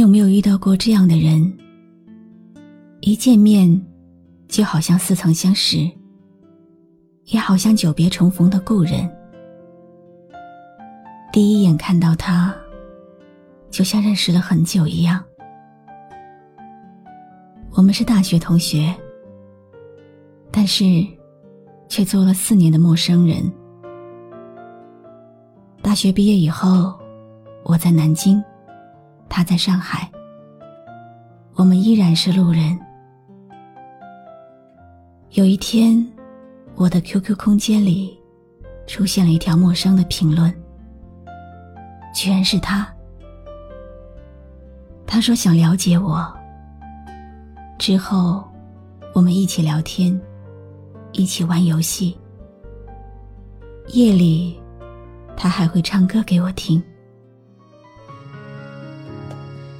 你有没有遇到过这样的人？一见面，就好像似曾相识，也好像久别重逢的故人。第一眼看到他，就像认识了很久一样。我们是大学同学，但是却做了四年的陌生人。大学毕业以后，我在南京。他在上海，我们依然是路人。有一天，我的 QQ 空间里出现了一条陌生的评论，居然是他。他说想了解我。之后，我们一起聊天，一起玩游戏。夜里，他还会唱歌给我听。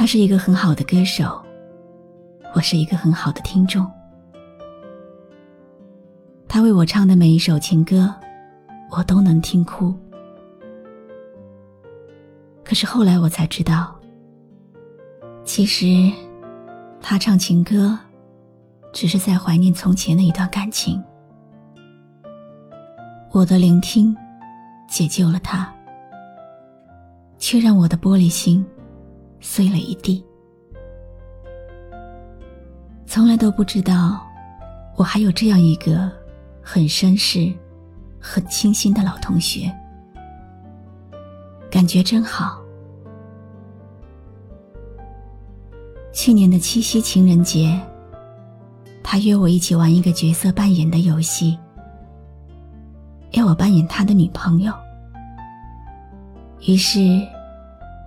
他是一个很好的歌手，我是一个很好的听众。他为我唱的每一首情歌，我都能听哭。可是后来我才知道，其实他唱情歌，只是在怀念从前的一段感情。我的聆听，解救了他，却让我的玻璃心。碎了一地，从来都不知道，我还有这样一个很绅士、很清新的老同学，感觉真好。去年的七夕情人节，他约我一起玩一个角色扮演的游戏，要我扮演他的女朋友，于是。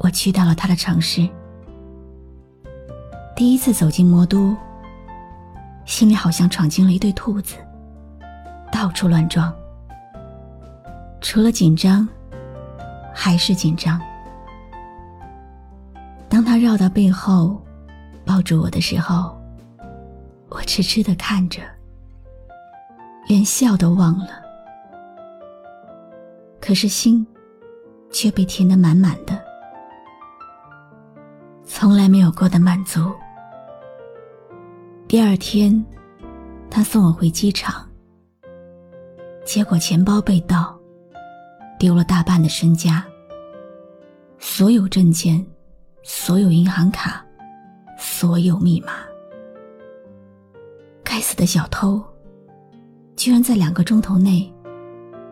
我去到了他的城市，第一次走进魔都，心里好像闯进了一对兔子，到处乱撞。除了紧张，还是紧张。当他绕到背后，抱住我的时候，我痴痴的看着，连笑都忘了。可是心，却被填得满满的。从来没有过的满足。第二天，他送我回机场，结果钱包被盗，丢了大半的身家，所有证件，所有银行卡，所有密码。该死的小偷，居然在两个钟头内，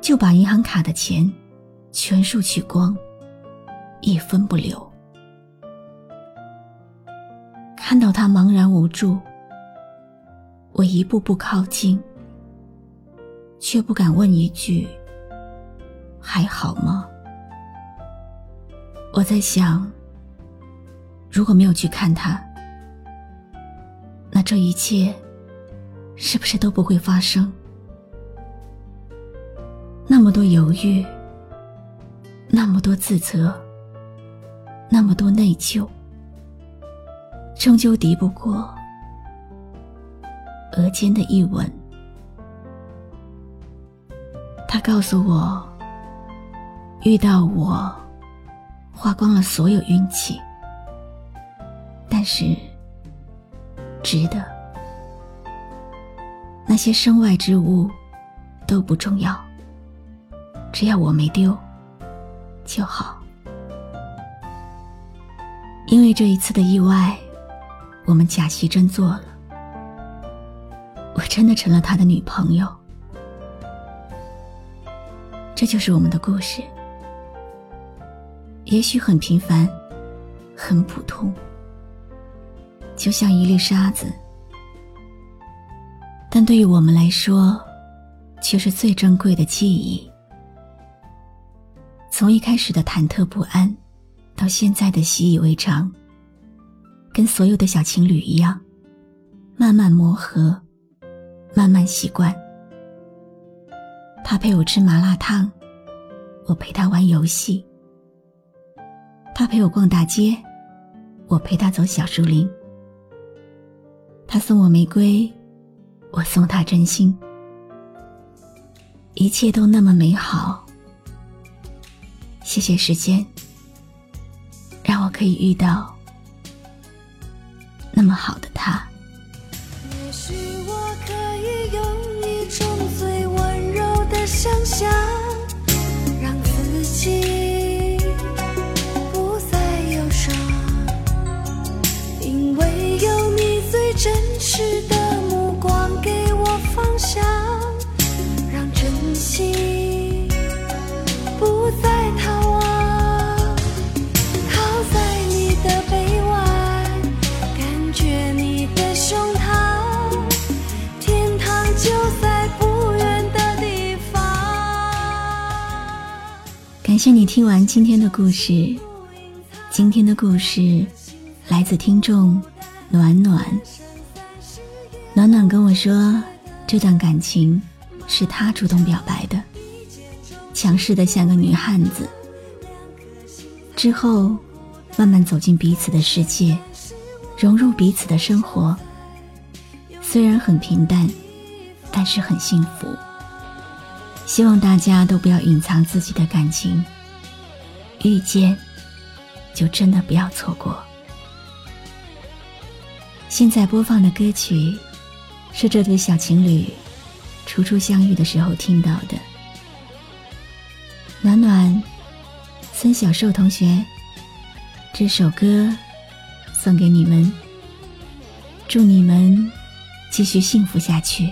就把银行卡的钱全数取光，一分不留。他茫然无助，我一步步靠近，却不敢问一句：“还好吗？”我在想，如果没有去看他，那这一切是不是都不会发生？那么多犹豫，那么多自责，那么多内疚。终究敌不过额间的一吻。他告诉我，遇到我，花光了所有运气，但是值得。那些身外之物都不重要，只要我没丢就好。因为这一次的意外，我们假戏真做了，我真的成了他的女朋友。这就是我们的故事，也许很平凡，很普通，就像一粒沙子，但对于我们来说，却是最珍贵的记忆。从一开始的忐忑不安，到现在的习以为常，跟所有的小情侣一样，慢慢磨合，慢慢习惯。他陪我吃麻辣烫，我陪他玩游戏。他陪我逛大街，我陪他走小树林。他送我玫瑰，我送他真心。一切都那么美好。谢谢时间，让我可以遇到那么好的他。谢你听完今天的故事。今天的故事来自听众暖暖。暖暖跟我说，这段感情是他主动表白的，强势的像个女汉子。之后，慢慢走进彼此的世界，融入彼此的生活。虽然很平淡，但是很幸福。希望大家都不要隐藏自己的感情，遇见就真的不要错过。现在播放的歌曲是这对小情侣初初相遇的时候听到的。暖暖，孙小寿同学，这首歌送给你们，祝你们继续幸福下去。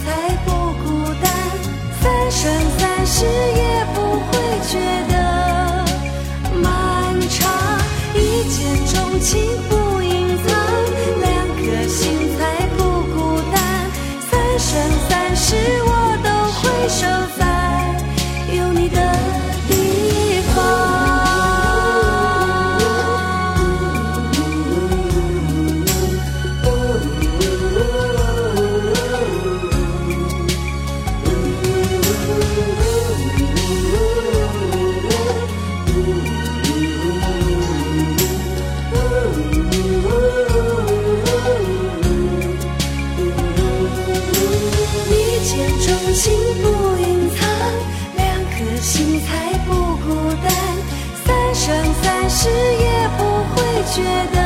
觉得